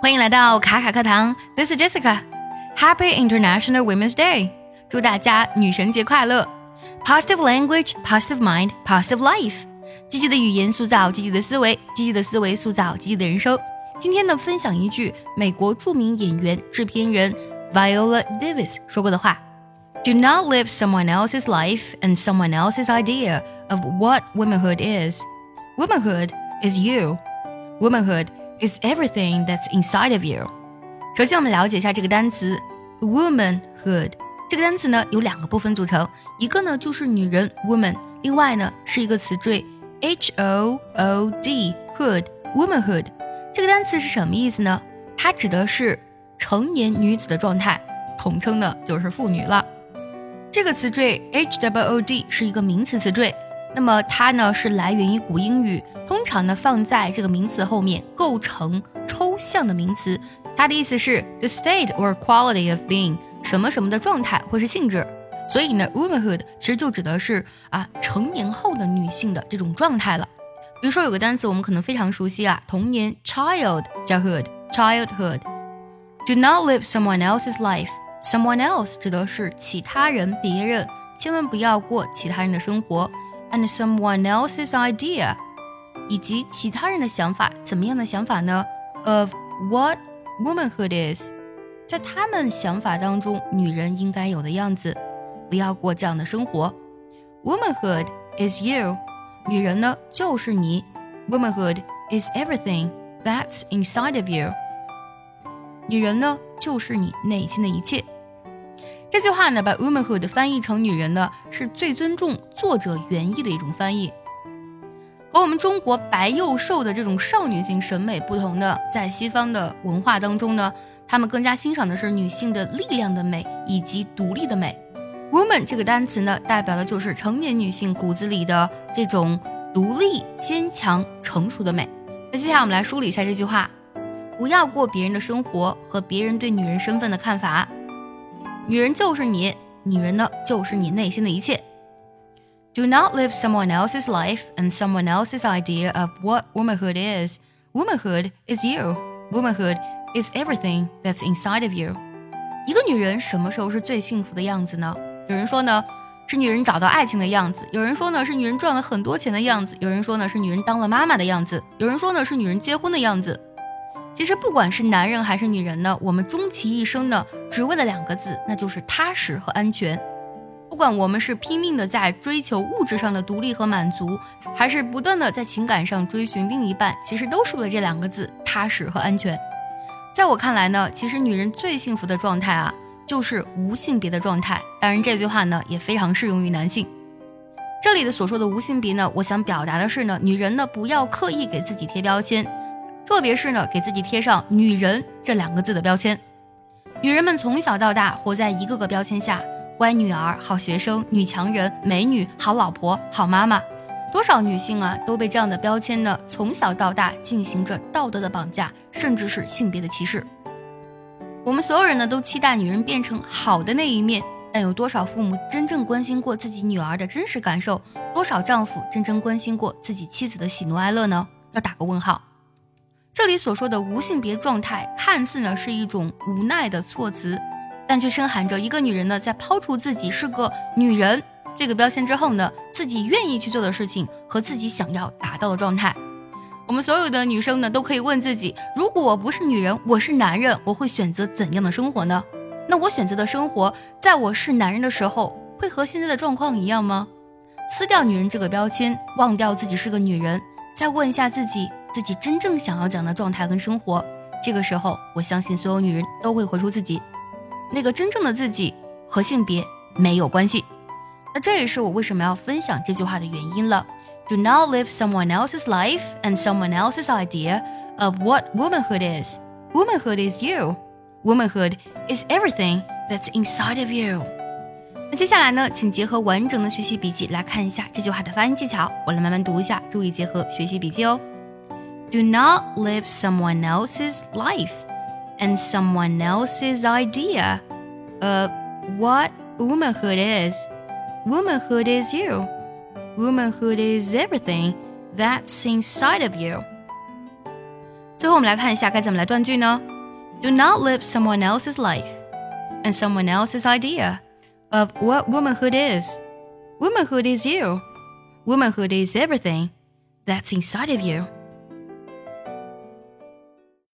欢迎来到卡卡课堂，This is Jessica. Happy International Women's Day，祝大家女神节快乐。Positive language, positive mind, positive life。积极的语言塑造积极的思维，积极的思维塑造积极的人生。今天呢，分享一句美国着名演员、制片人 Viola Davis 说过的话：Do not live someone else's life and someone else's idea of what womanhood is. Womanhood is you. Womanhood Is everything that's inside of you。首先，我们了解一下这个单词 womanhood。这个单词呢有两个部分组成，一个呢就是女人 woman，另外呢是一个词缀 h o o d hood womanhood。这个单词是什么意思呢？它指的是成年女子的状态，统称呢就是妇女了。这个词缀 h w o d 是一个名词词缀，那么它呢是来源于古英语。通常呢放在这个名词后面，构成抽象的名词。它的意思是 the state or quality of being 什么什么的状态或是性质。所以呢，womanhood 其实就指的是啊成年后的女性的这种状态了。比如说有个单词我们可能非常熟悉啊，童年 child 加 hood，childhood。Do not live someone else's life。someone else 指的是其他人、别人，千万不要过其他人的生活。And someone else's idea。以及其他人的想法，怎么样的想法呢？Of what womanhood is，在他们想法当中，女人应该有的样子，不要过这样的生活。Womanhood is you，女人呢就是你。Womanhood is everything that's inside of you，女人呢就是你内心的一切。 这句话呢，把 womanhood 翻译成女人呢，是最尊重作者原意的一种翻译。和我们中国白幼瘦的这种少女性审美不同的，在西方的文化当中呢，他们更加欣赏的是女性的力量的美以及独立的美。Woman 这个单词呢，代表的就是成年女性骨子里的这种独立、坚强、成熟的美。那接下来我们来梳理一下这句话：不要过别人的生活和别人对女人身份的看法。女人就是你，女人呢就是你内心的一切。Do not live someone else's life and someone else's idea of what womanhood is. Womanhood is you. Womanhood is everything that's inside of you. 一个女人什么时候是最幸福的样子呢？有人说呢，是女人找到爱情的样子；有人说呢，是女人赚了很多钱的样子；有人说呢，是女人当了妈妈的样子；有人说呢，是女人结婚的样子。其实不管是男人还是女人呢，我们终其一生呢，只为了两个字，那就是踏实和安全。不管我们是拼命的在追求物质上的独立和满足，还是不断的在情感上追寻另一半，其实都是为了这两个字：踏实和安全。在我看来呢，其实女人最幸福的状态啊，就是无性别的状态。当然，这句话呢也非常适用于男性。这里的所说的无性别呢，我想表达的是呢，女人呢不要刻意给自己贴标签，特别是呢给自己贴上“女人”这两个字的标签。女人们从小到大活在一个个标签下。乖女儿、好学生、女强人、美女、好老婆、好妈妈，多少女性啊都被这样的标签呢从小到大进行着道德的绑架，甚至是性别的歧视。我们所有人呢都期待女人变成好的那一面，但有多少父母真正关心过自己女儿的真实感受？多少丈夫真正关心过自己妻子的喜怒哀乐呢？要打个问号。这里所说的无性别状态，看似呢是一种无奈的措辞。但却深含着一个女人呢，在抛除自己是个女人这个标签之后呢，自己愿意去做的事情和自己想要达到的状态。我们所有的女生呢，都可以问自己：如果我不是女人，我是男人，我会选择怎样的生活呢？那我选择的生活，在我是男人的时候，会和现在的状况一样吗？撕掉女人这个标签，忘掉自己是个女人，再问一下自己，自己真正想要讲的状态跟生活。这个时候，我相信所有女人都会活出自己。那个真正的自己和性别没有关系，那这也是我为什么要分享这句话的原因了。Do not live someone else's life and someone else's idea of what womanhood is. Womanhood is you. Womanhood is everything that's inside of you. 那接下来呢，请结合完整的学习笔记来看一下这句话的发音技巧。我来慢慢读一下，注意结合学习笔记哦。Do not live someone else's life and someone else's idea of what womanhood is. Womanhood is you. Womanhood is everything that's inside of you. 最后我们来看一下该怎么来断句呢？Do not live someone else's life and someone else's idea of what womanhood is. Womanhood is you. Womanhood is everything that's inside of you.